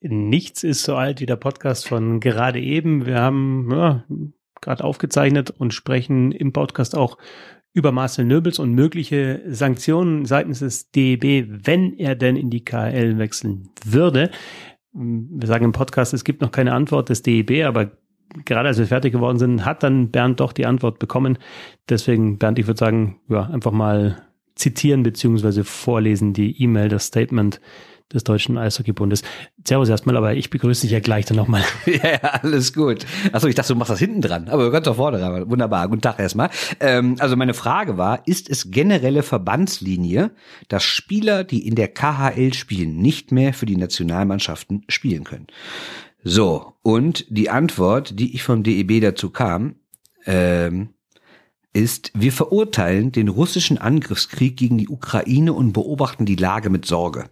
Nichts ist so alt wie der Podcast von gerade eben. Wir haben ja, gerade aufgezeichnet und sprechen im Podcast auch über Marcel Nöbels und mögliche Sanktionen seitens des DEB, wenn er denn in die KL wechseln würde. Wir sagen im Podcast, es gibt noch keine Antwort des DEB, aber gerade als wir fertig geworden sind, hat dann Bernd doch die Antwort bekommen. Deswegen, Bernd, ich würde sagen, ja, einfach mal zitieren beziehungsweise vorlesen die E-Mail, das Statement des Deutschen Eishockeybundes. Servus erstmal, aber ich begrüße dich ja gleich dann nochmal. ja, ja, alles gut. Achso, ich dachte, du machst das hinten dran, aber ganz doch vorne dran. Wunderbar, guten Tag erstmal. Ähm, also meine Frage war, ist es generelle Verbandslinie, dass Spieler, die in der KHL spielen, nicht mehr für die Nationalmannschaften spielen können? So, und die Antwort, die ich vom DEB dazu kam, ähm, ist, wir verurteilen den russischen Angriffskrieg gegen die Ukraine und beobachten die Lage mit Sorge.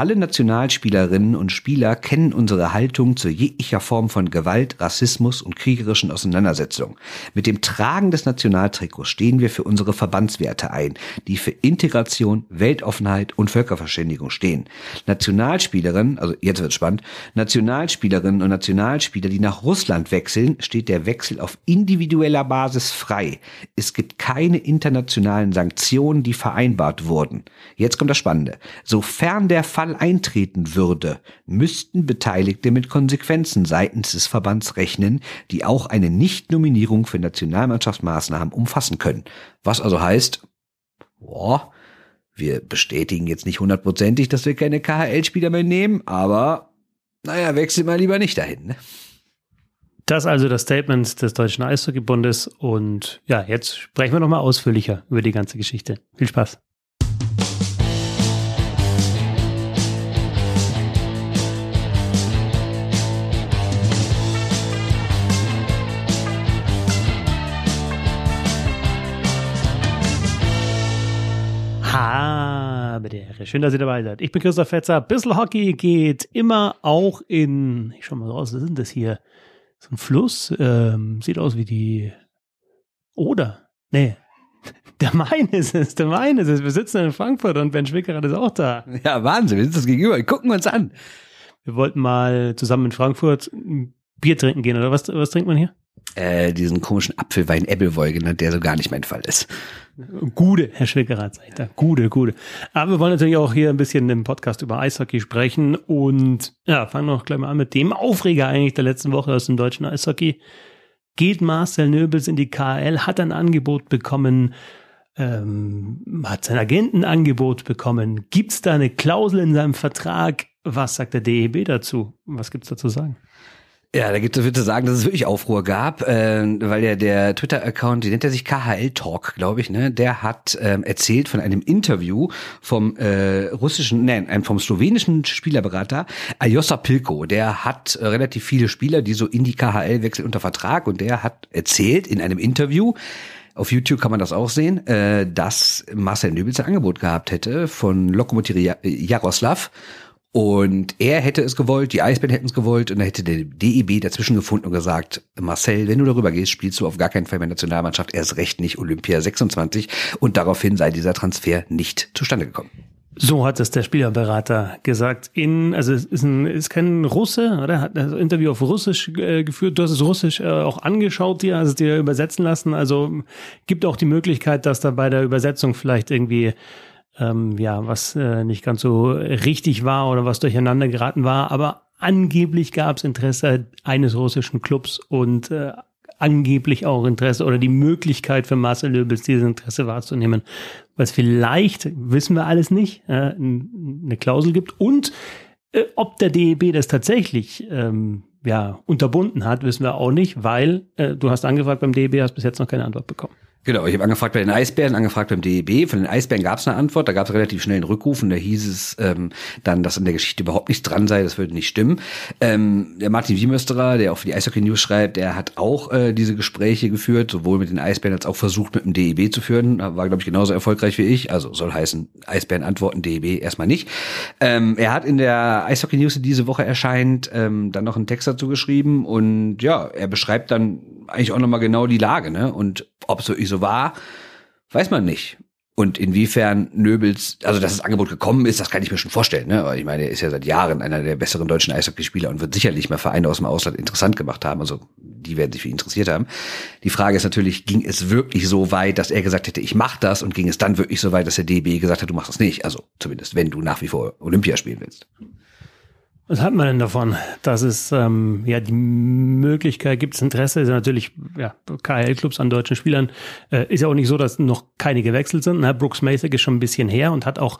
Alle Nationalspielerinnen und Spieler kennen unsere Haltung zu jeglicher Form von Gewalt, Rassismus und kriegerischen Auseinandersetzungen. Mit dem Tragen des Nationaltrikots stehen wir für unsere Verbandswerte ein, die für Integration, Weltoffenheit und Völkerverständigung stehen. Nationalspielerinnen, also jetzt wird spannend, Nationalspielerinnen und Nationalspieler, die nach Russland wechseln, steht der Wechsel auf individueller Basis frei. Es gibt keine internationalen Sanktionen, die vereinbart wurden. Jetzt kommt das Spannende. Sofern der Fall eintreten würde, müssten Beteiligte mit Konsequenzen seitens des Verbands rechnen, die auch eine Nichtnominierung für Nationalmannschaftsmaßnahmen umfassen können. Was also heißt, boah, wir bestätigen jetzt nicht hundertprozentig, dass wir keine KHL-Spieler mehr nehmen, aber naja, wechseln mal lieber nicht dahin. Ne? Das also das Statement des Deutschen Eishockeybundes und ja, jetzt sprechen wir nochmal ausführlicher über die ganze Geschichte. Viel Spaß. Habe der Ehre. Schön, dass ihr dabei seid. Ich bin Christoph Fetzer. Bissl Hockey geht immer auch in, ich schau mal raus, was ist denn das hier? so ein Fluss, ähm, sieht aus wie die Oder. Nee. Der Main ist es, der Main ist es. Wir sitzen in Frankfurt und Ben Schwickerer ist auch da. Ja, Wahnsinn, wir sitzen das gegenüber. Gucken wir uns an. Wir wollten mal zusammen in Frankfurt Bier trinken gehen, oder was, was trinkt man hier? Äh, diesen komischen Apfelwein Ebbelwoll genannt, der so gar nicht mein Fall ist. Gute, Herr Schwickerer, sagt er. Gute, gute. Aber wir wollen natürlich auch hier ein bisschen im Podcast über Eishockey sprechen und ja, fangen wir auch gleich mal an mit dem Aufreger eigentlich der letzten Woche aus dem deutschen Eishockey. Geht Marcel Nöbels in die KL, hat ein Angebot bekommen, ähm, hat sein Agentenangebot bekommen. Gibt es da eine Klausel in seinem Vertrag? Was sagt der DEB dazu? Was gibt's dazu sagen? Ja, da gibt es zu sagen, dass es wirklich Aufruhr gab, äh, weil ja der Twitter-Account, die nennt er sich KHL Talk, glaube ich, ne, der hat ähm, erzählt von einem Interview vom äh, russischen, nein, vom slowenischen Spielerberater Ajosa Pilko. Der hat äh, relativ viele Spieler, die so in die KHL wechseln unter Vertrag und der hat erzählt in einem Interview, auf YouTube kann man das auch sehen, äh, dass Marcel Nöbels ein Angebot gehabt hätte von Lokomotiv Jaroslav und er hätte es gewollt, die Eisbären hätten es gewollt und dann hätte der DEB dazwischen gefunden und gesagt, Marcel, wenn du darüber gehst, spielst du auf gar keinen Fall mehr Nationalmannschaft, erst recht nicht Olympia 26 und daraufhin sei dieser Transfer nicht zustande gekommen. So hat es der Spielerberater gesagt. In, also es ist, ein, ist kein Russe, oder? Hat das Interview auf Russisch äh, geführt. Du hast es Russisch äh, auch angeschaut, dir, hast es dir übersetzen lassen. Also gibt auch die Möglichkeit, dass da bei der Übersetzung vielleicht irgendwie ähm, ja, was äh, nicht ganz so richtig war oder was durcheinander geraten war. Aber angeblich gab es Interesse eines russischen Clubs und äh, angeblich auch Interesse oder die Möglichkeit für Marcel Löbels, dieses Interesse wahrzunehmen, was vielleicht, wissen wir alles nicht, äh, eine Klausel gibt und äh, ob der DEB das tatsächlich ähm, ja, unterbunden hat, wissen wir auch nicht, weil äh, du hast angefragt beim DEB, hast bis jetzt noch keine Antwort bekommen. Genau, ich habe angefragt bei den Eisbären, angefragt beim DEB. Von den Eisbären gab es eine Antwort, da gab es relativ schnell einen Rückruf und da hieß es ähm, dann, dass an der Geschichte überhaupt nichts dran sei, das würde nicht stimmen. Ähm, der Martin Wiemösterer, der auch für die Eishockey News schreibt, der hat auch äh, diese Gespräche geführt, sowohl mit den Eisbären als auch versucht mit dem DEB zu führen. War, glaube ich, genauso erfolgreich wie ich. Also soll heißen, Eisbären antworten, DEB erstmal nicht. Ähm, er hat in der Eishockey News, die diese Woche erscheint, ähm, dann noch einen Text dazu geschrieben und ja, er beschreibt dann eigentlich auch nochmal genau die Lage, ne? Und ob es wirklich so war, weiß man nicht. Und inwiefern Nöbels, also dass das Angebot gekommen ist, das kann ich mir schon vorstellen. Ne? Aber ich meine, er ist ja seit Jahren einer der besseren deutschen Eishockeyspieler und wird sicherlich mal Vereine aus dem Ausland interessant gemacht haben. Also die werden sich für ihn interessiert haben. Die Frage ist natürlich, ging es wirklich so weit, dass er gesagt hätte, ich mache das und ging es dann wirklich so weit, dass der DB gesagt hat, du machst das nicht? Also zumindest, wenn du nach wie vor Olympia spielen willst. Was hat man denn davon? Dass es ähm, ja die Möglichkeit gibt, es Interesse ist natürlich ja, KL-Clubs an deutschen Spielern. Äh, ist ja auch nicht so, dass noch keine gewechselt sind. Ne? Brooks Mason ist schon ein bisschen her und hat auch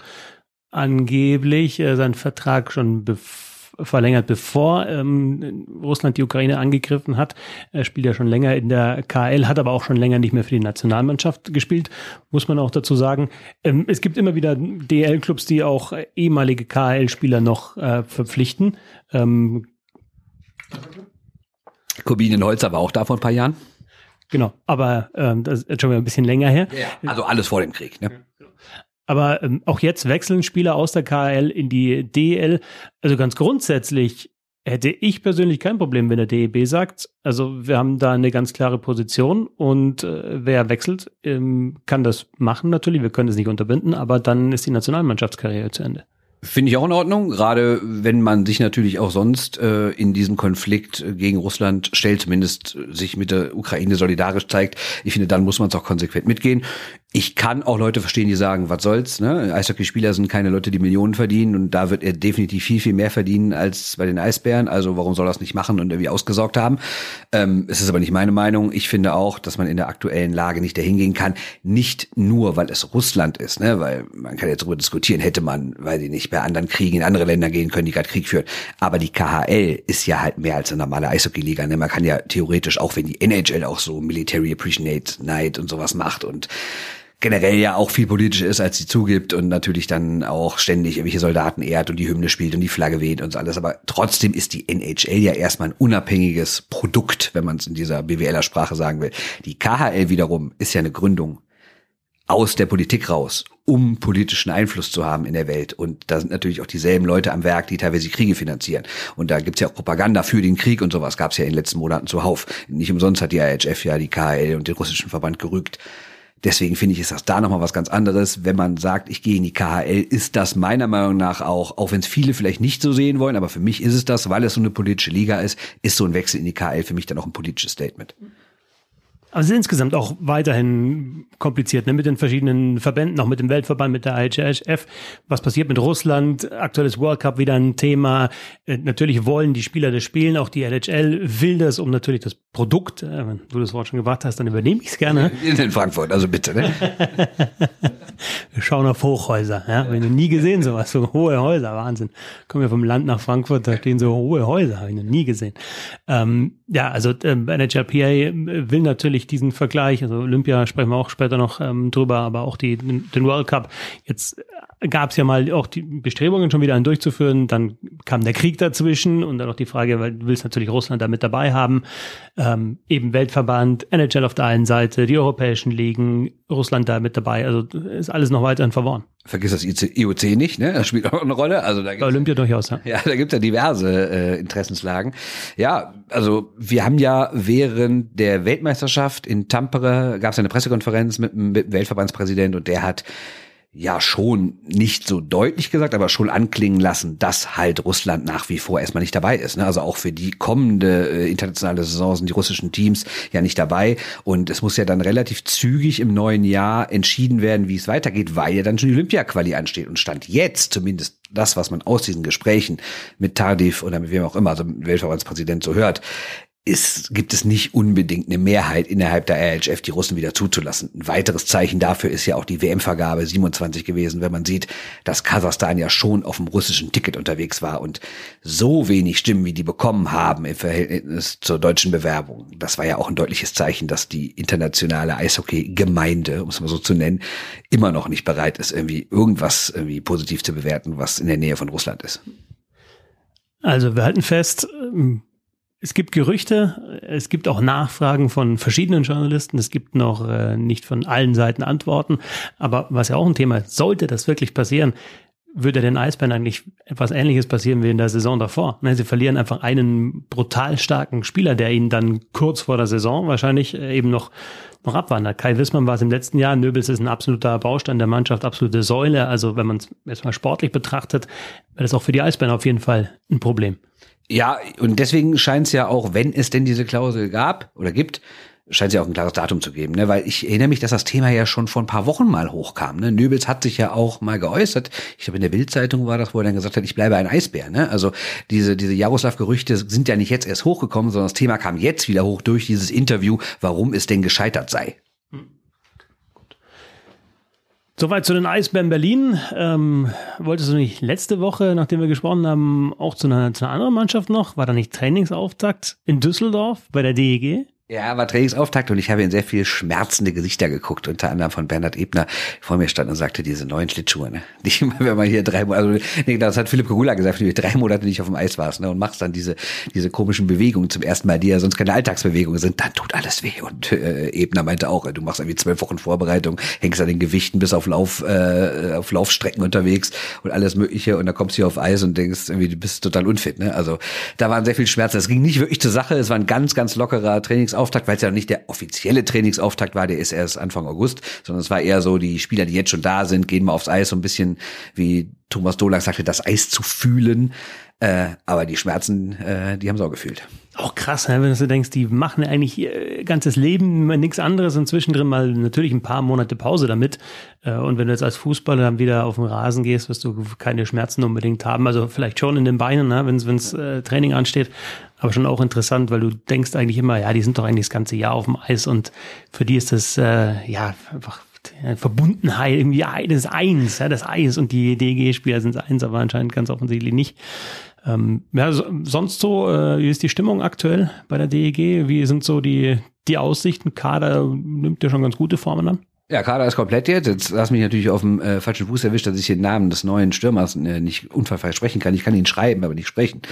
angeblich äh, seinen Vertrag schon bevor verlängert, bevor ähm, Russland die Ukraine angegriffen hat. Er spielt ja schon länger in der KL, hat aber auch schon länger nicht mehr für die Nationalmannschaft gespielt, muss man auch dazu sagen. Ähm, es gibt immer wieder DL-Clubs, die auch ehemalige KL-Spieler noch äh, verpflichten. Ähm, Holzer war auch da vor ein paar Jahren. Genau, aber ähm, das ist schon mal ein bisschen länger her. Ja, also alles vor dem Krieg. Ne? Aber ähm, auch jetzt wechseln Spieler aus der KL in die DL. Also ganz grundsätzlich hätte ich persönlich kein Problem, wenn der DEB sagt, also wir haben da eine ganz klare Position und äh, wer wechselt, ähm, kann das machen natürlich. Wir können es nicht unterbinden, aber dann ist die Nationalmannschaftskarriere zu Ende. Finde ich auch in Ordnung, gerade wenn man sich natürlich auch sonst äh, in diesem Konflikt gegen Russland stellt, zumindest sich mit der Ukraine solidarisch zeigt. Ich finde, dann muss man es auch konsequent mitgehen ich kann auch Leute verstehen, die sagen, was soll's, ne? Eishockeyspieler sind keine Leute, die Millionen verdienen und da wird er definitiv viel, viel mehr verdienen als bei den Eisbären. Also warum soll er das nicht machen und irgendwie ausgesorgt haben? Ähm, es ist aber nicht meine Meinung. Ich finde auch, dass man in der aktuellen Lage nicht dahin gehen kann. Nicht nur, weil es Russland ist, ne? Weil man kann jetzt darüber diskutieren, hätte man, weil die nicht bei anderen Kriegen in andere Länder gehen können, die gerade Krieg führen. Aber die KHL ist ja halt mehr als eine normale Eishockeyliga. Ne? Man kann ja theoretisch, auch wenn die NHL auch so Military Appreciate Night und sowas macht und generell ja auch viel politischer ist, als sie zugibt und natürlich dann auch ständig irgendwelche Soldaten ehrt und die Hymne spielt und die Flagge weht und so alles. Aber trotzdem ist die NHL ja erstmal ein unabhängiges Produkt, wenn man es in dieser BWLer-Sprache sagen will. Die KHL wiederum ist ja eine Gründung aus der Politik raus, um politischen Einfluss zu haben in der Welt. Und da sind natürlich auch dieselben Leute am Werk, die teilweise Kriege finanzieren. Und da gibt's ja auch Propaganda für den Krieg und sowas. Gab's ja in den letzten Monaten zuhauf. Nicht umsonst hat die IHF ja die KHL und den russischen Verband gerügt. Deswegen finde ich, ist das da nochmal was ganz anderes. Wenn man sagt, ich gehe in die KHL, ist das meiner Meinung nach auch, auch wenn es viele vielleicht nicht so sehen wollen, aber für mich ist es das, weil es so eine politische Liga ist, ist so ein Wechsel in die KHL für mich dann auch ein politisches Statement. Aber es ist insgesamt auch weiterhin kompliziert, ne? mit den verschiedenen Verbänden, auch mit dem Weltverband, mit der IHF. Was passiert mit Russland? Aktuelles World Cup wieder ein Thema. Äh, natürlich wollen die Spieler das spielen, auch die NHL will das, um natürlich das Produkt, äh, wenn du das Wort schon gebracht hast, dann übernehme ich es gerne. In Frankfurt, also bitte. Ne? Wir schauen auf Hochhäuser. Ja? Habe ich noch nie gesehen, sowas, so hohe Häuser, Wahnsinn. Kommen wir vom Land nach Frankfurt, da stehen so hohe Häuser, habe ich noch nie gesehen. Ähm, ja, also äh, NHLPA will natürlich diesen Vergleich, also Olympia sprechen wir auch später noch ähm, drüber, aber auch die, den World Cup. Jetzt gab es ja mal auch die Bestrebungen, schon wieder einen durchzuführen. Dann kam der Krieg dazwischen und dann noch die Frage, weil du willst natürlich Russland da mit dabei haben. Ähm, eben Weltverband, NHL auf der einen Seite, die europäischen Ligen, Russland da mit dabei. Also ist alles noch weiterhin verworren. Vergiss das IOC nicht, ne? Das spielt auch eine Rolle. Also da gibt's, Olympia durchaus, ja. Ja, da gibt's ja diverse äh, Interessenslagen. Ja, also wir haben ja während der Weltmeisterschaft in Tampere gab es eine Pressekonferenz mit, mit dem Weltverbandspräsident und der hat ja schon nicht so deutlich gesagt, aber schon anklingen lassen, dass halt Russland nach wie vor erstmal nicht dabei ist. Ne? Also auch für die kommende äh, internationale Saison sind die russischen Teams ja nicht dabei. Und es muss ja dann relativ zügig im neuen Jahr entschieden werden, wie es weitergeht, weil ja dann schon die Olympia-Quali ansteht. Und Stand jetzt zumindest das, was man aus diesen Gesprächen mit Tardif oder mit wem auch immer, also Weltverbandspräsident so hört, ist, gibt es nicht unbedingt eine Mehrheit innerhalb der RHF, die Russen wieder zuzulassen. Ein weiteres Zeichen dafür ist ja auch die WM-Vergabe 27 gewesen, wenn man sieht, dass Kasachstan ja schon auf dem russischen Ticket unterwegs war und so wenig Stimmen, wie die bekommen haben im Verhältnis zur deutschen Bewerbung. Das war ja auch ein deutliches Zeichen, dass die internationale Eishockey-Gemeinde, um es mal so zu nennen, immer noch nicht bereit ist, irgendwie irgendwas irgendwie positiv zu bewerten, was in der Nähe von Russland ist. Also wir halten fest, es gibt Gerüchte, es gibt auch Nachfragen von verschiedenen Journalisten, es gibt noch äh, nicht von allen Seiten Antworten, aber was ja auch ein Thema ist, sollte das wirklich passieren, würde den Eisbären eigentlich etwas Ähnliches passieren wie in der Saison davor. Ne, sie verlieren einfach einen brutal starken Spieler, der ihnen dann kurz vor der Saison wahrscheinlich äh, eben noch, noch abwandert. Kai Wissmann war es im letzten Jahr. Nöbels ist ein absoluter Baustein der Mannschaft, absolute Säule. Also wenn man es erstmal sportlich betrachtet, wäre das auch für die Eisbären auf jeden Fall ein Problem. Ja, und deswegen scheint es ja auch, wenn es denn diese Klausel gab oder gibt, scheint es ja auch ein klares Datum zu geben, ne? weil ich erinnere mich, dass das Thema ja schon vor ein paar Wochen mal hochkam. Ne? Nöbels hat sich ja auch mal geäußert. Ich glaube, in der Bildzeitung war das, wo er dann gesagt hat, ich bleibe ein Eisbär. Ne? Also diese, diese Jaroslav-Gerüchte sind ja nicht jetzt erst hochgekommen, sondern das Thema kam jetzt wieder hoch durch dieses Interview, warum es denn gescheitert sei. Soweit zu den Eisbären Berlin. Ähm, wolltest du nicht letzte Woche, nachdem wir gesprochen haben, auch zu einer, zu einer anderen Mannschaft noch? War da nicht Trainingsauftakt in Düsseldorf bei der DEG? Ja, war Trainingsauftakt und ich habe in sehr viel schmerzende Gesichter geguckt, unter anderem von Bernhard Ebner vor mir stand und sagte, diese neuen Schlittschuhe, ne? Nicht wenn man hier drei Monate, also, nee, das hat Philipp Kogula gesagt, wenn du drei Monate nicht auf dem Eis warst, ne, und machst dann diese, diese komischen Bewegungen zum ersten Mal, die ja sonst keine Alltagsbewegungen sind, dann tut alles weh. Und äh, Ebner meinte auch, du machst irgendwie zwölf Wochen Vorbereitung, hängst an den Gewichten bis auf Lauf, äh, auf Laufstrecken unterwegs und alles mögliche und dann kommst du hier auf Eis und denkst irgendwie, du bist total unfit, ne? Also da waren sehr viel Schmerzen. Es ging nicht wirklich zur Sache, es war ein ganz, ganz lockerer Trainingsauftakt Trainingsauftakt, weil es ja nicht der offizielle Trainingsauftakt war, der ist erst Anfang August, sondern es war eher so, die Spieler, die jetzt schon da sind, gehen mal aufs Eis, so ein bisschen, wie Thomas Dolak sagte, das Eis zu fühlen. Äh, aber die Schmerzen, äh, die haben sie auch gefühlt. Auch krass, ne? wenn du denkst, die machen eigentlich ihr ganzes Leben nichts anderes und zwischendrin mal natürlich ein paar Monate Pause damit. Äh, und wenn du jetzt als Fußballer dann wieder auf den Rasen gehst, wirst du keine Schmerzen unbedingt haben. Also vielleicht schon in den Beinen, ne? wenn es äh, Training ansteht. Aber schon auch interessant, weil du denkst eigentlich immer, ja, die sind doch eigentlich das ganze Jahr auf dem Eis und für die ist das äh, ja einfach Verbundenheit, irgendwie das eins, ja, das Eis und die DG-Spieler sind eins, aber anscheinend ganz offensichtlich nicht. Ähm, ja, so, sonst so, äh, wie ist die Stimmung aktuell bei der DEG? Wie sind so die, die Aussichten? Kader nimmt ja schon ganz gute Formen an. Ja, Kader ist komplett jetzt. Jetzt hast mich natürlich auf dem äh, falschen Fuß erwischt, dass ich den Namen des neuen Stürmers äh, nicht unfallfrei sprechen kann. Ich kann ihn schreiben, aber nicht sprechen.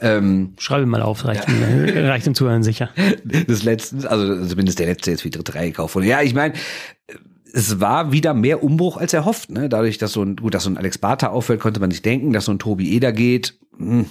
Ähm, Schreibe mal auf, reicht, ja. reicht dem Zuhören sicher. Des letzten, also zumindest der letzte jetzt wie dritte Reihe gekauft wurde. Ja, ich meine, es war wieder mehr Umbruch als erhofft. Ne? Dadurch, dass so ein, gut, dass so ein Alex Barter auffällt, konnte man sich denken, dass so ein Tobi Eder geht. Hm,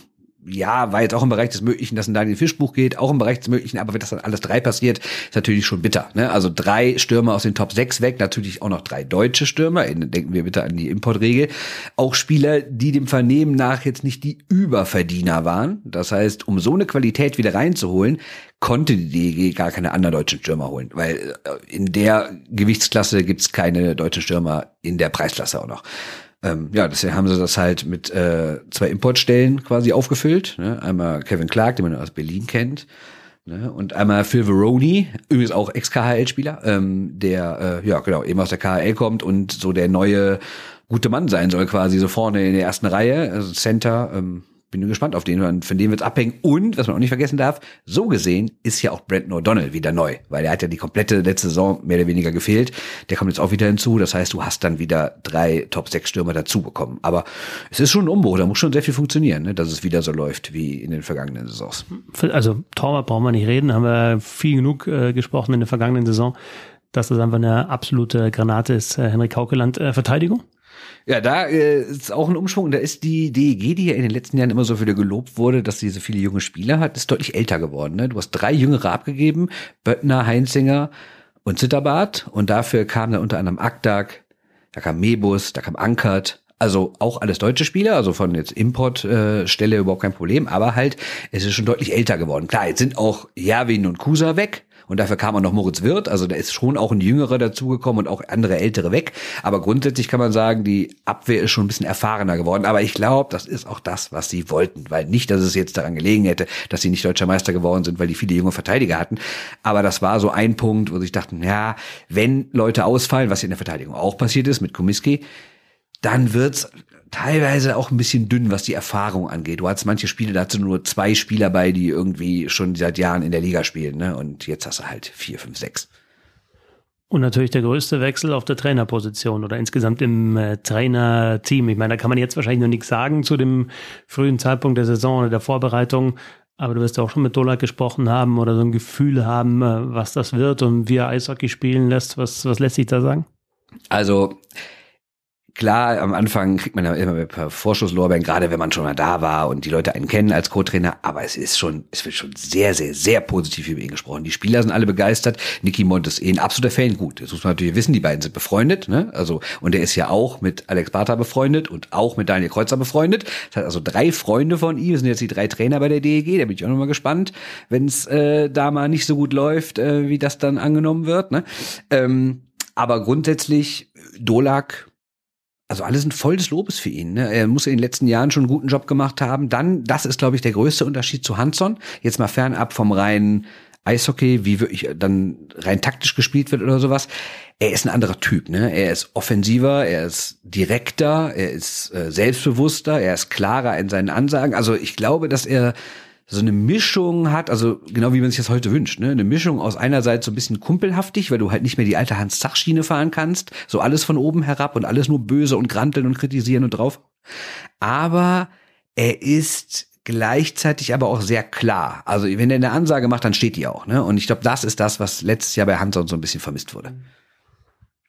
ja, war jetzt auch im Bereich des Möglichen, dass ein Daniel Fischbuch geht, auch im Bereich des Möglichen, aber wenn das dann alles drei passiert, ist natürlich schon bitter. Ne? Also drei Stürmer aus den Top 6 weg, natürlich auch noch drei deutsche Stürmer, denken wir bitte an die Importregel. Auch Spieler, die dem Vernehmen nach jetzt nicht die Überverdiener waren. Das heißt, um so eine Qualität wieder reinzuholen, konnte die DEG gar keine anderen deutschen Stürmer holen, weil äh, in der Gewichtsklasse gibt's keine deutschen Stürmer in der Preisklasse auch noch. Ähm, ja, deswegen haben sie das halt mit äh, zwei Importstellen quasi aufgefüllt. Ne? Einmal Kevin Clark, den man aus Berlin kennt, ne? und einmal Phil Veroni, übrigens auch Ex-KHL-Spieler, ähm, der äh, ja genau eben aus der KHL kommt und so der neue gute Mann sein soll, quasi so vorne in der ersten Reihe, also Center. Ähm, bin gespannt auf den, von dem wird abhängen. Und, was man auch nicht vergessen darf, so gesehen ist ja auch Brandon O'Donnell wieder neu, weil er hat ja die komplette letzte Saison mehr oder weniger gefehlt. Der kommt jetzt auch wieder hinzu. Das heißt, du hast dann wieder drei Top-6-Stürmer dazu bekommen. Aber es ist schon ein Umbruch, da muss schon sehr viel funktionieren, ne, dass es wieder so läuft wie in den vergangenen Saisons. Also Torwart brauchen wir nicht reden, haben wir viel genug äh, gesprochen in der vergangenen Saison, dass das einfach eine absolute Granate ist, äh, Henrik Haukeland. Äh, Verteidigung? Ja, da äh, ist auch ein Umschwung. Da ist die DEG, die ja in den letzten Jahren immer so wieder gelobt wurde, dass sie so viele junge Spieler hat, ist deutlich älter geworden. Ne? Du hast drei Jüngere abgegeben, Böttner, Heinzinger und Zitterbart. Und dafür kam dann unter anderem Akdag, da kam Mebus, da kam Ankert. Also auch alles deutsche Spieler, also von jetzt Importstelle äh, überhaupt kein Problem, aber halt, es ist schon deutlich älter geworden. Klar, jetzt sind auch Javin und Kusa weg, und dafür kam auch noch Moritz Wirth. Also da ist schon auch ein Jüngerer dazugekommen und auch andere Ältere weg. Aber grundsätzlich kann man sagen, die Abwehr ist schon ein bisschen erfahrener geworden. Aber ich glaube, das ist auch das, was sie wollten. Weil nicht, dass es jetzt daran gelegen hätte, dass sie nicht deutscher Meister geworden sind, weil die viele junge Verteidiger hatten. Aber das war so ein Punkt, wo sie dachten, ja, wenn Leute ausfallen, was in der Verteidigung auch passiert ist mit Komiski, dann wird's teilweise auch ein bisschen dünn, was die Erfahrung angeht. Du hast manche Spiele, da hast du nur zwei Spieler bei, die irgendwie schon seit Jahren in der Liga spielen, ne? Und jetzt hast du halt vier, fünf, sechs. Und natürlich der größte Wechsel auf der Trainerposition oder insgesamt im äh, Trainerteam. Ich meine, da kann man jetzt wahrscheinlich noch nichts sagen zu dem frühen Zeitpunkt der Saison oder der Vorbereitung. Aber du wirst ja auch schon mit Dolak gesprochen haben oder so ein Gefühl haben, äh, was das wird und wie er Eishockey spielen lässt. Was, was lässt sich da sagen? Also, klar, am Anfang kriegt man ja immer ein paar Vorschusslorbeeren, gerade wenn man schon mal da war und die Leute einen kennen als Co-Trainer, aber es ist schon, es wird schon sehr, sehr, sehr positiv über ihn gesprochen. Die Spieler sind alle begeistert. Nicky Mont ist eh ein absoluter Fan. Gut, das muss man natürlich wissen, die beiden sind befreundet, ne? Also, und er ist ja auch mit Alex Bartha befreundet und auch mit Daniel Kreuzer befreundet. Das hat also drei Freunde von ihm, das sind jetzt die drei Trainer bei der DEG, da bin ich auch nochmal gespannt, wenn es äh, da mal nicht so gut läuft, äh, wie das dann angenommen wird, ne? Ähm, aber grundsätzlich, Dolak also alle sind voll des Lobes für ihn. Ne? Er muss in den letzten Jahren schon einen guten Job gemacht haben. Dann, das ist, glaube ich, der größte Unterschied zu Hanson. Jetzt mal fernab vom reinen Eishockey, wie wirklich dann rein taktisch gespielt wird oder sowas. Er ist ein anderer Typ. Ne? Er ist offensiver, er ist direkter, er ist äh, selbstbewusster, er ist klarer in seinen Ansagen. Also ich glaube, dass er so eine Mischung hat, also genau wie man sich das heute wünscht, ne? Eine Mischung aus einerseits so ein bisschen kumpelhaftig, weil du halt nicht mehr die alte Hans-Zach-Schiene fahren kannst, so alles von oben herab und alles nur böse und granteln und kritisieren und drauf. Aber er ist gleichzeitig aber auch sehr klar. Also wenn er eine Ansage macht, dann steht die auch, ne? Und ich glaube, das ist das, was letztes Jahr bei Hanson so ein bisschen vermisst wurde.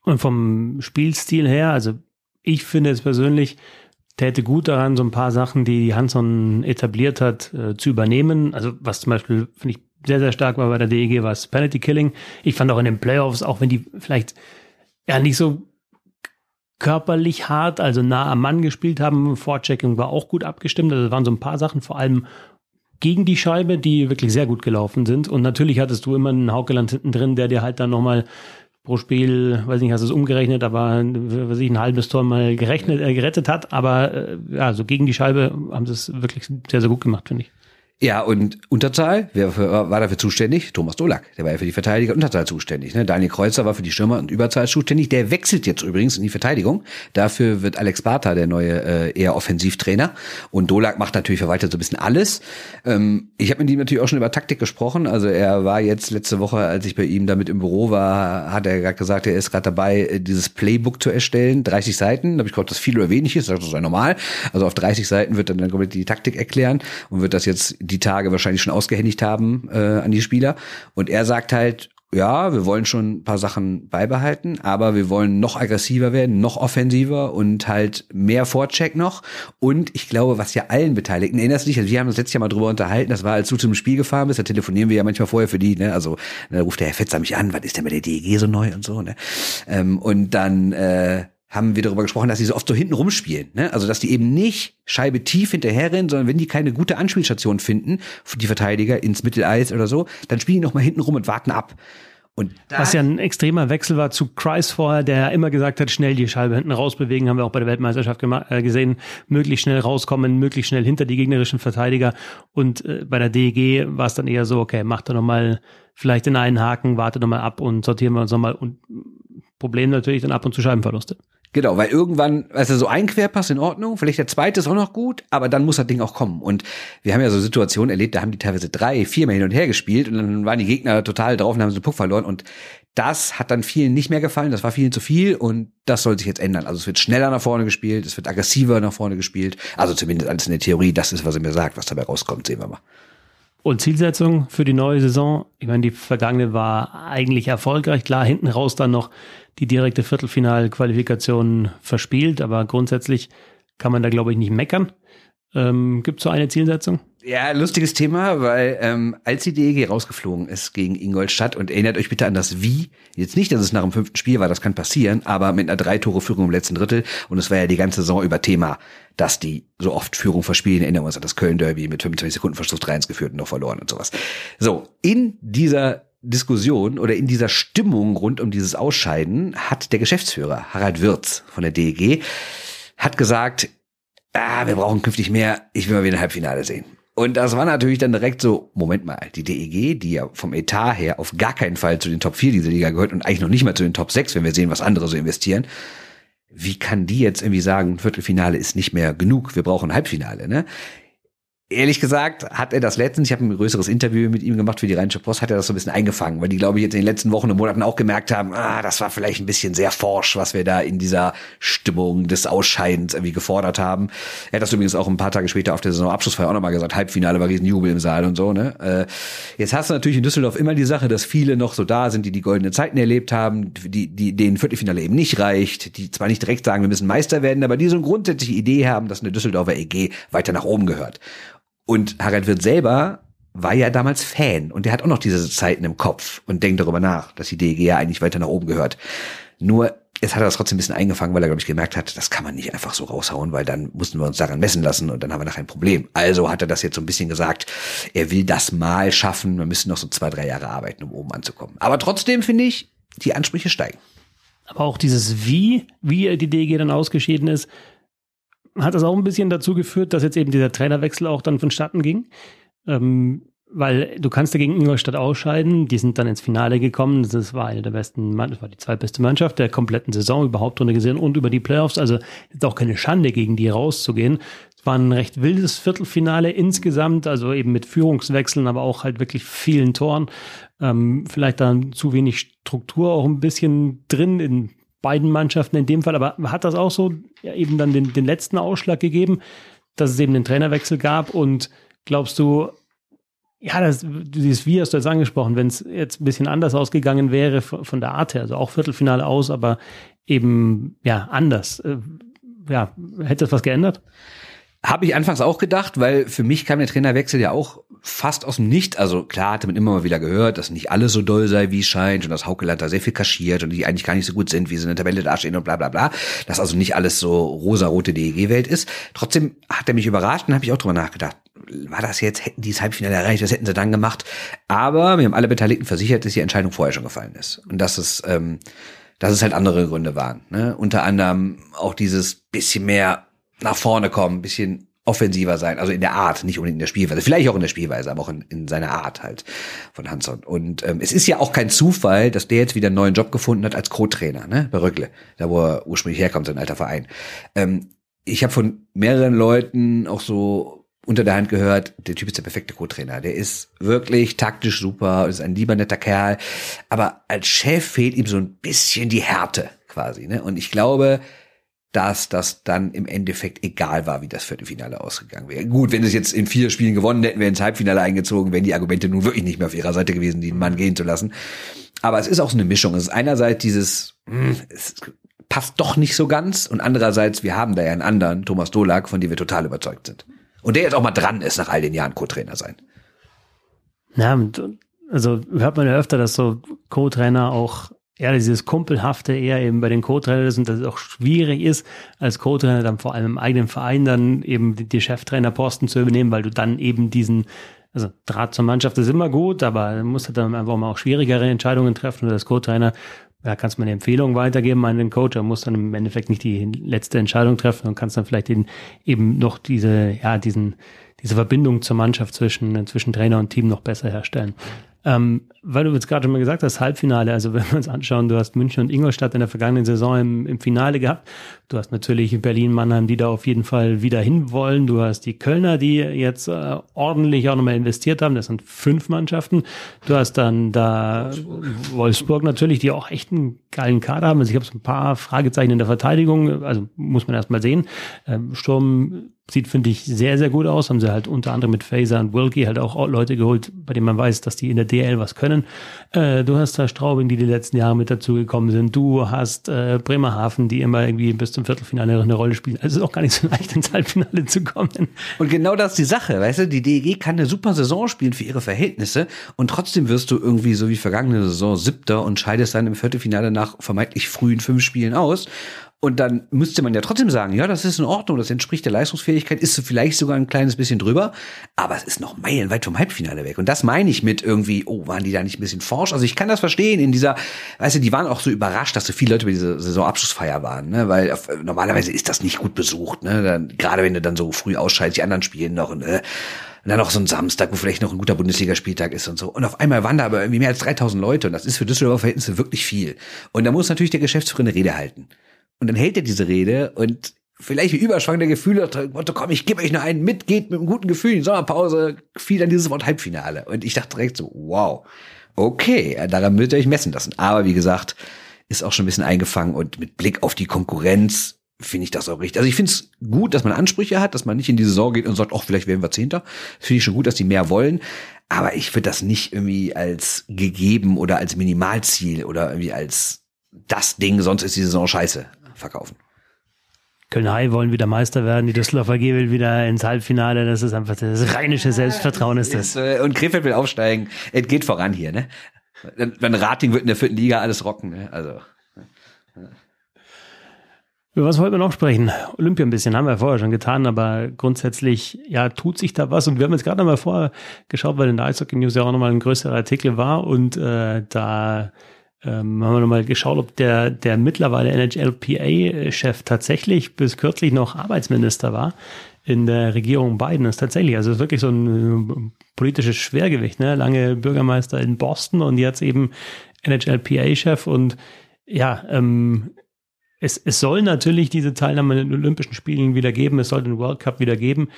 Und vom Spielstil her, also ich finde es persönlich, täte gut daran, so ein paar Sachen, die Hanson etabliert hat, äh, zu übernehmen. Also was zum Beispiel, finde ich, sehr, sehr stark war bei der DEG, war das Penalty Killing. Ich fand auch in den Playoffs, auch wenn die vielleicht ja nicht so körperlich hart, also nah am Mann gespielt haben, Vorchecking war auch gut abgestimmt. Also waren so ein paar Sachen, vor allem gegen die Scheibe, die wirklich sehr gut gelaufen sind. Und natürlich hattest du immer einen Haukeland hinten drin, der dir halt dann nochmal pro Spiel, weiß nicht, hast du es umgerechnet, aber weiß ich, ein halbes Tor mal gerechnet, äh, gerettet hat. Aber äh, ja, so gegen die Scheibe haben sie es wirklich sehr, sehr gut gemacht, finde ich. Ja, und Unterzahl, wer war dafür zuständig? Thomas Dolak, der war ja für die Verteidiger Unterzahl zuständig. Ne? Daniel Kreuzer war für die Stürmer und Überzahl zuständig. Der wechselt jetzt übrigens in die Verteidigung. Dafür wird Alex Bartha der neue äh, eher Offensivtrainer. Und Dolak macht natürlich, verwaltet so ein bisschen alles. Ähm, ich habe mit ihm natürlich auch schon über Taktik gesprochen. Also er war jetzt letzte Woche, als ich bei ihm damit im Büro war, hat er gerade gesagt, er ist gerade dabei, äh, dieses Playbook zu erstellen. 30 Seiten. Da habe ich gehofft, dass viel oder wenig ist. Das ist ja normal. Also auf 30 Seiten wird er dann komplett die Taktik erklären und wird das jetzt die Tage wahrscheinlich schon ausgehändigt haben äh, an die Spieler. Und er sagt halt, ja, wir wollen schon ein paar Sachen beibehalten, aber wir wollen noch aggressiver werden, noch offensiver und halt mehr Vorcheck noch. Und ich glaube, was ja allen Beteiligten, erinnerst du dich, also wir haben uns letztes Jahr mal drüber unterhalten, das war, als du zum Spiel gefahren bist, da telefonieren wir ja manchmal vorher für die, ne? Also da ruft der Herr Fetzer mich an, was ist denn bei der DEG so neu und so, ne? Ähm, und dann äh, haben wir darüber gesprochen, dass sie so oft so hinten rumspielen. Ne? Also dass die eben nicht Scheibe tief hinterherrennen, sondern wenn die keine gute Anspielstation finden, die Verteidiger ins Mitteleis oder so, dann spielen die noch mal hinten rum und warten ab. Und Was ja ein extremer Wechsel war zu Kreis vorher, der immer gesagt hat, schnell die Scheibe hinten rausbewegen, haben wir auch bei der Weltmeisterschaft äh, gesehen, möglichst schnell rauskommen, möglichst schnell hinter die gegnerischen Verteidiger. Und äh, bei der DEG war es dann eher so, okay, macht er nochmal vielleicht den einen Haken, warte nochmal ab und sortieren wir uns nochmal. Und Problem natürlich dann ab und zu Scheibenverluste. Genau, weil irgendwann, also so ein Querpass in Ordnung, vielleicht der zweite ist auch noch gut, aber dann muss das Ding auch kommen. Und wir haben ja so Situationen erlebt, da haben die teilweise drei, viermal hin und her gespielt und dann waren die Gegner total drauf und haben so einen Puck verloren. Und das hat dann vielen nicht mehr gefallen, das war vielen zu viel und das soll sich jetzt ändern. Also es wird schneller nach vorne gespielt, es wird aggressiver nach vorne gespielt. Also zumindest alles in der Theorie, das ist, was er mir sagt, was dabei rauskommt, sehen wir mal. Und Zielsetzung für die neue Saison? Ich meine, die vergangene war eigentlich erfolgreich. Klar, hinten raus dann noch die direkte Viertelfinalqualifikation verspielt, aber grundsätzlich kann man da, glaube ich, nicht meckern. Ähm, Gibt es so eine Zielsetzung? Ja, lustiges Thema, weil ähm, als die DEG rausgeflogen ist gegen Ingolstadt und erinnert euch bitte an das Wie, jetzt nicht, dass es nach dem fünften Spiel war, das kann passieren, aber mit einer Drei-Tore-Führung im letzten Drittel und es war ja die ganze Saison über Thema, dass die so oft Führung verspielen, erinnern wir uns an das Köln-Derby mit 25 Sekunden Verschluss 3-1 geführt und noch verloren und sowas. So, in dieser Diskussion oder in dieser Stimmung rund um dieses Ausscheiden hat der Geschäftsführer Harald Wirz von der DEG hat gesagt, ah, wir brauchen künftig mehr, ich will mal wieder ein Halbfinale sehen. Und das war natürlich dann direkt so, Moment mal, die DEG, die ja vom Etat her auf gar keinen Fall zu den Top 4 dieser Liga gehört und eigentlich noch nicht mal zu den Top 6, wenn wir sehen, was andere so investieren. Wie kann die jetzt irgendwie sagen, Viertelfinale ist nicht mehr genug, wir brauchen ein Halbfinale, ne? Ehrlich gesagt hat er das letztens, ich habe ein größeres Interview mit ihm gemacht für die Rheinische Post, hat er das so ein bisschen eingefangen, weil die, glaube ich, jetzt in den letzten Wochen und Monaten auch gemerkt haben, ah, das war vielleicht ein bisschen sehr forsch, was wir da in dieser Stimmung des Ausscheidens irgendwie gefordert haben. Er hat das übrigens auch ein paar Tage später auf der Saisonabschlussfeier auch nochmal gesagt, Halbfinale war Riesenjubel im Saal und so. Ne? Äh, jetzt hast du natürlich in Düsseldorf immer die Sache, dass viele noch so da sind, die die goldenen Zeiten erlebt haben, die, die denen Viertelfinale eben nicht reicht, die zwar nicht direkt sagen, wir müssen Meister werden, aber die so eine grundsätzliche Idee haben, dass eine Düsseldorfer EG weiter nach oben gehört. Und Harald Wirth selber war ja damals Fan und der hat auch noch diese Zeiten im Kopf und denkt darüber nach, dass die DEG ja eigentlich weiter nach oben gehört. Nur jetzt hat er das trotzdem ein bisschen eingefangen, weil er, glaube ich, gemerkt hat, das kann man nicht einfach so raushauen, weil dann mussten wir uns daran messen lassen und dann haben wir nachher ein Problem. Also hat er das jetzt so ein bisschen gesagt, er will das mal schaffen, wir müssen noch so zwei, drei Jahre arbeiten, um oben anzukommen. Aber trotzdem finde ich, die Ansprüche steigen. Aber auch dieses Wie, wie die DG dann ausgeschieden ist, hat das auch ein bisschen dazu geführt, dass jetzt eben dieser Trainerwechsel auch dann vonstatten ging. Ähm, weil du kannst dagegen Ingolstadt ausscheiden. Die sind dann ins Finale gekommen. Das war eine der besten, das war die zweitbeste Mannschaft der kompletten Saison überhaupt drunter gesehen und über die Playoffs. Also ist auch keine Schande, gegen die rauszugehen. Es war ein recht wildes Viertelfinale insgesamt, also eben mit Führungswechseln, aber auch halt wirklich vielen Toren. Ähm, vielleicht dann zu wenig Struktur auch ein bisschen drin in beiden Mannschaften in dem Fall, aber hat das auch so ja, eben dann den, den letzten Ausschlag gegeben, dass es eben den Trainerwechsel gab und glaubst du, ja, das, dieses Wie hast du jetzt angesprochen, wenn es jetzt ein bisschen anders ausgegangen wäre von, der Art her, also auch Viertelfinale aus, aber eben ja anders. Äh, ja, hätte das was geändert? Habe ich anfangs auch gedacht, weil für mich kam der Trainerwechsel ja auch fast aus dem Nicht. Also klar hatte man immer mal wieder gehört, dass nicht alles so doll sei, wie es scheint und dass Haukeland da sehr viel kaschiert und die eigentlich gar nicht so gut sind, wie sie in der Tabelle dastehen und bla bla bla. Dass also nicht alles so rosarote DEG-Welt ist. Trotzdem hat er mich überrascht und habe ich auch drüber nachgedacht. War das jetzt, hätten die das Halbfinale erreicht, was hätten sie dann gemacht? Aber wir haben alle Beteiligten versichert, dass die Entscheidung vorher schon gefallen ist. Und dass es, ähm, dass es halt andere Gründe waren. Ne? Unter anderem auch dieses bisschen mehr nach vorne kommen, bisschen offensiver sein, also in der Art, nicht unbedingt in der Spielweise, vielleicht auch in der Spielweise, aber auch in, in seiner Art halt von Hanson. Und ähm, es ist ja auch kein Zufall, dass der jetzt wieder einen neuen Job gefunden hat als Co-Trainer, ne, bei Rögle, da wo er ursprünglich herkommt, sein alter Verein. Ähm, ich habe von mehreren Leuten auch so unter der Hand gehört, der Typ ist der perfekte Co-Trainer. Der ist wirklich taktisch super, ist ein lieber netter Kerl, aber als Chef fehlt ihm so ein bisschen die Härte quasi. Ne? Und ich glaube, dass das dann im Endeffekt egal war, wie das Viertelfinale ausgegangen wäre. Gut, wenn es jetzt in vier Spielen gewonnen hätten, wären ins Halbfinale eingezogen, wären die Argumente nun wirklich nicht mehr auf ihrer Seite gewesen, den Mann gehen zu lassen. Aber es ist auch so eine Mischung. Es ist einerseits dieses, hm, es passt doch nicht so ganz und andererseits, wir haben da ja einen anderen, Thomas Dolak, von dem wir total überzeugt sind. Und der jetzt auch mal dran ist, nach all den Jahren Co-Trainer sein. Ja, also hört man ja öfter, dass so Co-Trainer auch ja, dieses Kumpelhafte eher eben bei den Co-Trainern ist und dass es auch schwierig ist, als Co-Trainer dann vor allem im eigenen Verein dann eben die, die Cheftrainerposten zu übernehmen, weil du dann eben diesen, also Draht zur Mannschaft ist immer gut, aber du musst dann einfach mal auch schwierigere Entscheidungen treffen und als Co-Trainer ja, kannst du mal eine Empfehlung weitergeben an den Coach, er muss dann im Endeffekt nicht die letzte Entscheidung treffen und kannst dann vielleicht den, eben noch diese, ja, diesen, diese Verbindung zur Mannschaft zwischen, zwischen Trainer und Team noch besser herstellen. Ähm, weil du jetzt gerade schon mal gesagt hast, Halbfinale, also wenn wir uns anschauen, du hast München und Ingolstadt in der vergangenen Saison im, im Finale gehabt. Du hast natürlich Berlin, Mannheim, die da auf jeden Fall wieder hinwollen. Du hast die Kölner, die jetzt äh, ordentlich auch nochmal investiert haben. Das sind fünf Mannschaften. Du hast dann da Wolfsburg. Wolfsburg natürlich, die auch echt einen geilen Kader haben. Also ich habe so ein paar Fragezeichen in der Verteidigung, also muss man erst mal sehen. Ähm, Sturm sieht, finde ich, sehr, sehr gut aus. Haben sie halt unter anderem mit Faser und Wilkie halt auch Leute geholt, bei denen man weiß, dass die in der DL was können. Äh, du hast da Straubing, die die letzten Jahre mit dazugekommen sind. Du hast äh, Bremerhaven, die immer irgendwie bis zum Viertelfinale eine Rolle spielen. Also es ist auch gar nicht so leicht, ins Halbfinale zu kommen. Und genau das ist die Sache, weißt du? Die DEG kann eine super Saison spielen für ihre Verhältnisse und trotzdem wirst du irgendwie so wie vergangene Saison siebter und scheidest dann im Viertelfinale nach vermeintlich frühen fünf Spielen aus. Und dann müsste man ja trotzdem sagen, ja, das ist in Ordnung, das entspricht der Leistungsfähigkeit, ist vielleicht sogar ein kleines bisschen drüber, aber es ist noch meilenweit vom Halbfinale weg. Und das meine ich mit irgendwie, oh, waren die da nicht ein bisschen forsch? Also ich kann das verstehen in dieser, weißt du, die waren auch so überrascht, dass so viele Leute bei dieser Saisonabschlussfeier waren, ne? weil auf, normalerweise ist das nicht gut besucht, ne? Dann, gerade wenn du dann so früh ausscheidest, die anderen spielen noch, ne? Und dann noch so ein Samstag, wo vielleicht noch ein guter Bundesligaspieltag ist und so. Und auf einmal waren da aber irgendwie mehr als 3000 Leute und das ist für Düsseldorfer Verhältnisse wirklich viel. Und da muss natürlich der Geschäftsführer eine Rede halten. Und dann hält er diese Rede und vielleicht wie Überschwang der Gefühle, Motto, komm, ich gebe euch nur einen mit, geht mit einem guten Gefühl in die Sommerpause, fiel dann dieses Wort Halbfinale. Und ich dachte direkt so, wow, okay, daran müsst ihr euch messen lassen. Aber wie gesagt, ist auch schon ein bisschen eingefangen und mit Blick auf die Konkurrenz finde ich das auch richtig. Also ich finde es gut, dass man Ansprüche hat, dass man nicht in die Saison geht und sagt, ach, vielleicht werden wir Zehnter. Finde ich schon gut, dass die mehr wollen. Aber ich würde das nicht irgendwie als gegeben oder als Minimalziel oder irgendwie als das Ding, sonst ist die Saison scheiße, verkaufen. Köln High wollen wieder Meister werden, die Düsseldorfer G will wieder ins Halbfinale, das ist einfach das rheinische Selbstvertrauen ist das. Äh, und Krefeld will aufsteigen, es geht voran hier, ne? Wenn Rating wird in der vierten Liga alles rocken, ne? Also. Über was wollten wir noch sprechen? Olympia ein bisschen haben wir vorher schon getan, aber grundsätzlich, ja, tut sich da was. Und wir haben jetzt gerade noch mal vorher geschaut, weil in der Eishockey News ja auch nochmal ein größerer Artikel war und äh, da ähm, haben wir nochmal geschaut, ob der, der mittlerweile NHLPA-Chef tatsächlich bis kürzlich noch Arbeitsminister war in der Regierung Biden. Das ist tatsächlich, also ist wirklich so ein äh, politisches Schwergewicht, ne? Lange Bürgermeister in Boston und jetzt eben NHLPA-Chef und ja, ähm, es, es soll natürlich diese Teilnahme in den Olympischen Spielen wieder geben, es soll den World Cup wieder geben.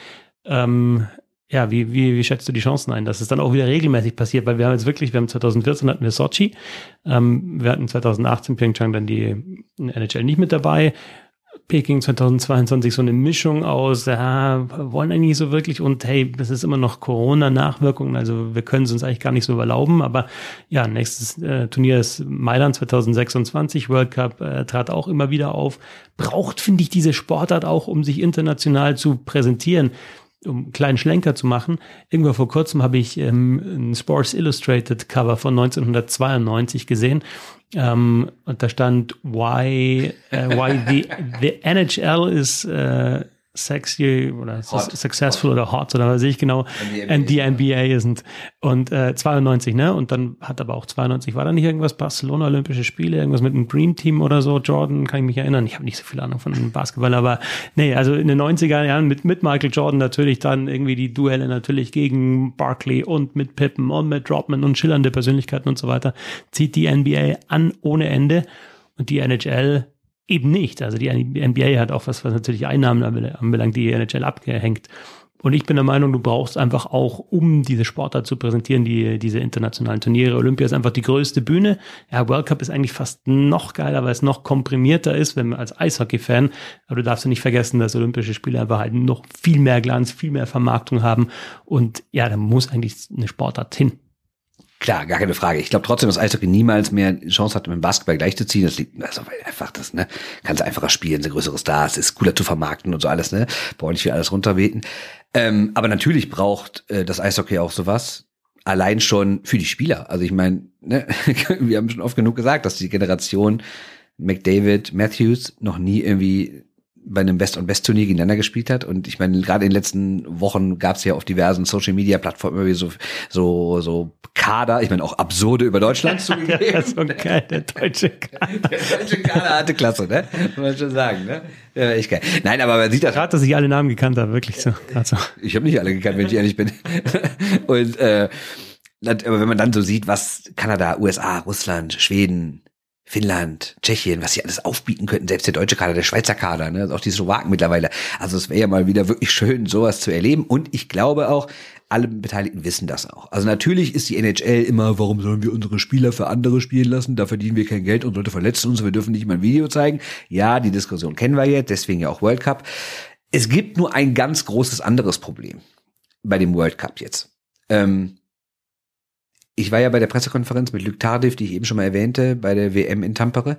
Ähm, ja, wie, wie, wie schätzt du die Chancen ein, dass es dann auch wieder regelmäßig passiert? Weil wir haben jetzt wirklich, wir haben 2014 hatten wir Sochi, ähm, wir hatten 2018 Pyeongchang dann die NHL nicht mit dabei. Peking 2022 so eine Mischung aus, ja, wollen eigentlich so wirklich und hey, das ist immer noch Corona-Nachwirkungen, also wir können es uns eigentlich gar nicht so erlauben, aber ja, nächstes äh, Turnier ist Mailand 2026, World Cup äh, trat auch immer wieder auf. Braucht, finde ich, diese Sportart auch, um sich international zu präsentieren um einen kleinen Schlenker zu machen, irgendwo vor kurzem habe ich ähm, ein Sports Illustrated Cover von 1992 gesehen. Ähm, und da stand, why, uh, why the, the NHL is uh, sexy oder hot. successful hot. oder hot oder was sehe ich genau. And the NBA isn't. Und äh, 92, ne? Und dann hat aber auch 92, war da nicht irgendwas Barcelona Olympische Spiele, irgendwas mit einem Dream Team oder so, Jordan, kann ich mich erinnern. Ich habe nicht so viel Ahnung von Basketball, aber nee, also in den 90er Jahren mit, mit Michael Jordan natürlich dann irgendwie die Duelle natürlich gegen Barkley und mit Pippen und mit Dropman und schillernde Persönlichkeiten und so weiter, zieht die NBA an ohne Ende und die NHL eben nicht. Also die NBA hat auch was, was natürlich Einnahmen anbelangt, die NHL abgehängt. Und ich bin der Meinung, du brauchst einfach auch, um diese Sportart zu präsentieren, die, diese internationalen Turniere. Olympia ist einfach die größte Bühne. Ja, World Cup ist eigentlich fast noch geiler, weil es noch komprimierter ist, wenn man als Eishockey-Fan. Aber du darfst ja nicht vergessen, dass Olympische Spiele einfach halt noch viel mehr Glanz, viel mehr Vermarktung haben. Und ja, da muss eigentlich eine Sportart hin. Klar, gar keine Frage. Ich glaube trotzdem, dass Eishockey niemals mehr Chance hat, mit dem Basketball gleichzuziehen. Das liegt also weil einfach das, ne, kannst einfacher spielen, sind größere Stars, ist cooler zu vermarkten und so alles, ne. Brauche nicht viel alles runterbeten. Ähm, aber natürlich braucht äh, das Eishockey auch sowas. Allein schon für die Spieler. Also ich meine, ne, wir haben schon oft genug gesagt, dass die Generation McDavid, Matthews noch nie irgendwie bei einem Best- und Best-Turnier gegeneinander gespielt hat. Und ich meine, gerade in den letzten Wochen gab es ja auf diversen Social-Media-Plattformen irgendwie so, so, so Kader, ich meine auch absurde über Deutschland zugegeben. ja, so geil, der deutsche Kader. Der deutsche Kader hatte Klasse, ne? Muss man schon sagen, ne? Ja, echt geil. Nein, aber man sieht das. Gerade, dass ich alle Namen gekannt habe, wirklich so. Also. Ich habe nicht alle gekannt, wenn ich ehrlich bin. Und äh, aber wenn man dann so sieht, was Kanada, USA, Russland, Schweden, Finnland, Tschechien, was sie alles aufbieten könnten, selbst der deutsche Kader, der Schweizer Kader, ne, auch die Slowaken mittlerweile. Also es wäre ja mal wieder wirklich schön, sowas zu erleben. Und ich glaube auch, alle Beteiligten wissen das auch. Also natürlich ist die NHL immer, warum sollen wir unsere Spieler für andere spielen lassen? Da verdienen wir kein Geld und Leute verletzen uns, wir dürfen nicht mal ein Video zeigen. Ja, die Diskussion kennen wir jetzt, deswegen ja auch World Cup. Es gibt nur ein ganz großes anderes Problem bei dem World Cup jetzt. Ähm, ich war ja bei der Pressekonferenz mit Luc Tardif, die ich eben schon mal erwähnte, bei der WM in Tampere.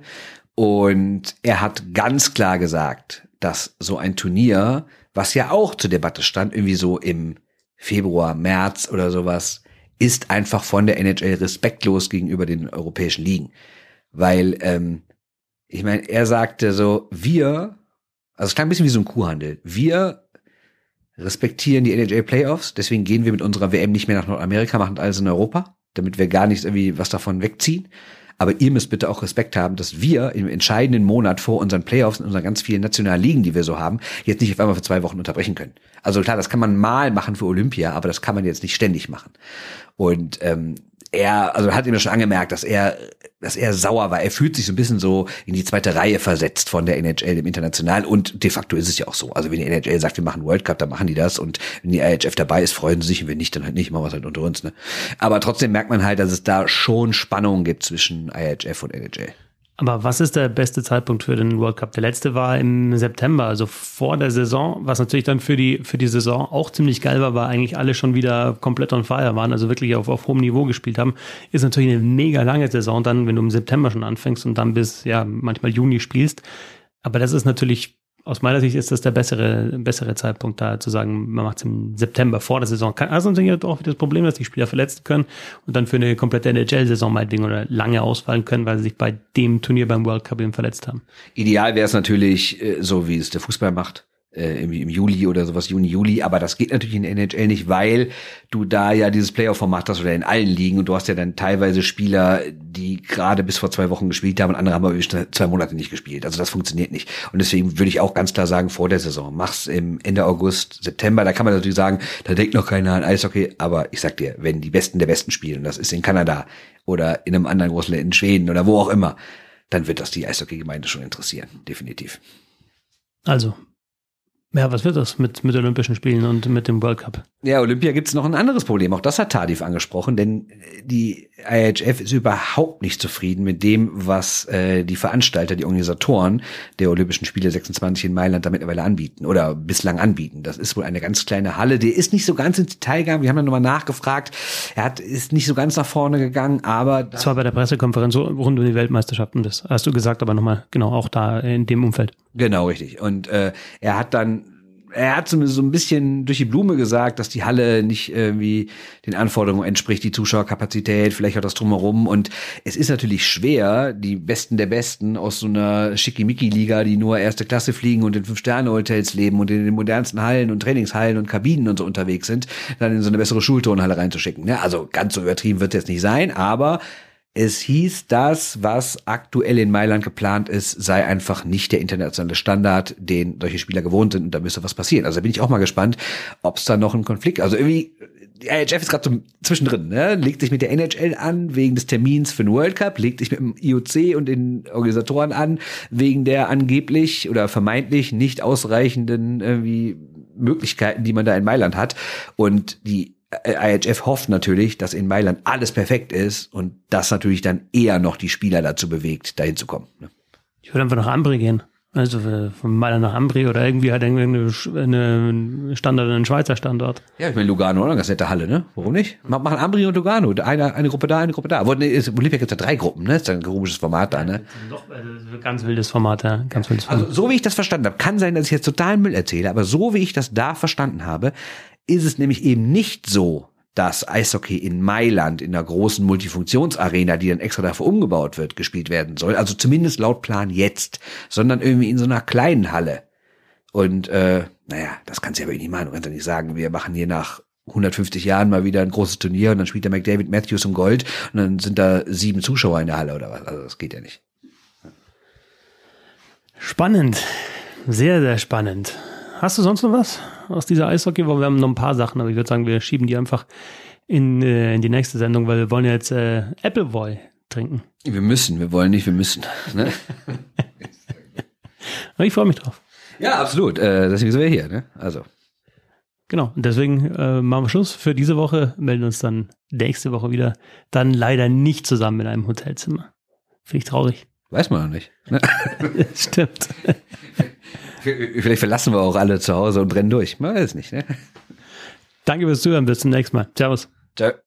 Und er hat ganz klar gesagt, dass so ein Turnier, was ja auch zur Debatte stand, irgendwie so im Februar, März oder sowas, ist einfach von der NHL respektlos gegenüber den europäischen Ligen. Weil, ähm, ich meine, er sagte so, wir, also es klang ein bisschen wie so ein Kuhhandel, wir respektieren die NHL Playoffs, deswegen gehen wir mit unserer WM nicht mehr nach Nordamerika, machen alles in Europa damit wir gar nichts irgendwie was davon wegziehen. Aber ihr müsst bitte auch Respekt haben, dass wir im entscheidenden Monat vor unseren Playoffs in unseren ganz vielen nationalen Ligen, die wir so haben, jetzt nicht auf einmal für zwei Wochen unterbrechen können. Also klar, das kann man mal machen für Olympia, aber das kann man jetzt nicht ständig machen. Und ähm, er, also hat ihm schon angemerkt, dass er, dass er sauer war. Er fühlt sich so ein bisschen so in die zweite Reihe versetzt von der NHL im International und de facto ist es ja auch so. Also wenn die NHL sagt, wir machen World Cup, dann machen die das und wenn die IHF dabei ist, freuen sie sich und wenn nicht, dann halt nicht, machen wir es halt unter uns. Ne? Aber trotzdem merkt man halt, dass es da schon Spannungen gibt zwischen IHF und NHL. Aber was ist der beste Zeitpunkt für den World Cup? Der letzte war im September, also vor der Saison, was natürlich dann für die, für die Saison auch ziemlich geil war, weil eigentlich alle schon wieder komplett on fire waren, also wirklich auf, auf hohem Niveau gespielt haben. Ist natürlich eine mega lange Saison dann, wenn du im September schon anfängst und dann bis, ja, manchmal Juni spielst. Aber das ist natürlich aus meiner Sicht ist das der bessere, bessere Zeitpunkt, da zu sagen, man macht es im September vor der Saison. Kann, also natürlich auch das Problem, dass die Spieler verletzen können und dann für eine komplette NHL-Saison Ding oder lange ausfallen können, weil sie sich bei dem Turnier beim World Cup eben verletzt haben. Ideal wäre es natürlich, äh, so wie es der Fußball macht äh, im, im Juli oder sowas, Juni, Juli. Aber das geht natürlich in der NHL nicht, weil du da ja dieses Playoff-Format hast oder in allen Ligen und du hast ja dann teilweise Spieler, die gerade bis vor zwei Wochen gespielt haben und andere haben aber zwei Monate nicht gespielt. Also das funktioniert nicht. Und deswegen würde ich auch ganz klar sagen, vor der Saison. Mach's im Ende August, September. Da kann man natürlich sagen, da denkt noch keiner an Eishockey. Aber ich sag dir, wenn die Besten der Besten spielen, das ist in Kanada oder in einem anderen großen Land, in Schweden oder wo auch immer, dann wird das die Eishockey-Gemeinde schon interessieren. Definitiv. Also, ja, was wird das mit, mit Olympischen Spielen und mit dem World Cup? Ja, Olympia gibt es noch ein anderes Problem. Auch das hat Tadif angesprochen, denn die IHF ist überhaupt nicht zufrieden mit dem, was äh, die Veranstalter, die Organisatoren der Olympischen Spiele 26 in Mailand da mittlerweile anbieten oder bislang anbieten. Das ist wohl eine ganz kleine Halle. Die ist nicht so ganz ins Detail gegangen. Wir haben dann nochmal nachgefragt. Er hat, ist nicht so ganz nach vorne gegangen, aber. Das war bei der Pressekonferenz rund um die Weltmeisterschaften. Das hast du gesagt, aber nochmal genau auch da in dem Umfeld. Genau, richtig. Und äh, er hat dann er hat zumindest so ein bisschen durch die Blume gesagt, dass die Halle nicht irgendwie den Anforderungen entspricht, die Zuschauerkapazität, vielleicht auch das drumherum. Und es ist natürlich schwer, die Besten der Besten aus so einer Schickimicki-Liga, die nur erste Klasse fliegen und in Fünf-Sterne-Hotels leben und in den modernsten Hallen und Trainingshallen und Kabinen und so unterwegs sind, dann in so eine bessere Schulturnhalle reinzuschicken. Ne? Also ganz so übertrieben wird es jetzt nicht sein, aber es hieß, das, was aktuell in Mailand geplant ist, sei einfach nicht der internationale Standard, den solche Spieler gewohnt sind und da müsste was passieren. Also da bin ich auch mal gespannt, ob es da noch einen Konflikt, also irgendwie die IHF ist gerade zwischendrin, ne? legt sich mit der NHL an wegen des Termins für den World Cup, legt sich mit dem IOC und den Organisatoren an wegen der angeblich oder vermeintlich nicht ausreichenden irgendwie Möglichkeiten, die man da in Mailand hat. Und die IHF hofft natürlich, dass in Mailand alles perfekt ist und das natürlich dann eher noch die Spieler dazu bewegt, dahin zu kommen. Ne? Ich würde einfach nach Ambri gehen. Also von Mailand nach Ambri oder irgendwie halt irgendwie eine Standard, einen Schweizer Standort. Ja, ich meine Lugano, oder? Ganz nette Halle, ne? Warum nicht? Machen Ambri und Lugano. Eine, eine Gruppe da, eine Gruppe da. Olympia gibt es ja drei Gruppen, ne? Das ist ein komisches Format da, ne? Doch, also ganz wildes Format, ja. Ganz wildes Format. Also so wie ich das verstanden habe, kann sein, dass ich jetzt total Müll erzähle, aber so wie ich das da verstanden habe, ist es nämlich eben nicht so, dass Eishockey in Mailand in einer großen Multifunktionsarena, die dann extra dafür umgebaut wird, gespielt werden soll. Also zumindest laut Plan jetzt, sondern irgendwie in so einer kleinen Halle. Und äh, naja, das kannst du ja aber nicht machen. Du kannst ja nicht sagen, wir machen hier nach 150 Jahren mal wieder ein großes Turnier und dann spielt der McDavid Matthews um Gold und dann sind da sieben Zuschauer in der Halle oder was. Also das geht ja nicht. Spannend. Sehr, sehr spannend. Hast du sonst noch was aus dieser Eishockey? Wir haben noch ein paar Sachen, aber ich würde sagen, wir schieben die einfach in, äh, in die nächste Sendung, weil wir wollen jetzt äh, Appleboy trinken. Wir müssen, wir wollen nicht, wir müssen. Ne? ich freue mich drauf. Ja, absolut. Äh, deswegen sind wir hier. Ne? Also. Genau, und deswegen äh, machen wir Schluss für diese Woche, melden uns dann nächste Woche wieder. Dann leider nicht zusammen in einem Hotelzimmer. Finde ich traurig. Weiß man noch nicht. Ne? Stimmt. Vielleicht verlassen wir auch alle zu Hause und brennen durch. Man weiß es nicht. Ne? Danke fürs Zuhören. Bis zum nächsten Mal. Servus. Ciao.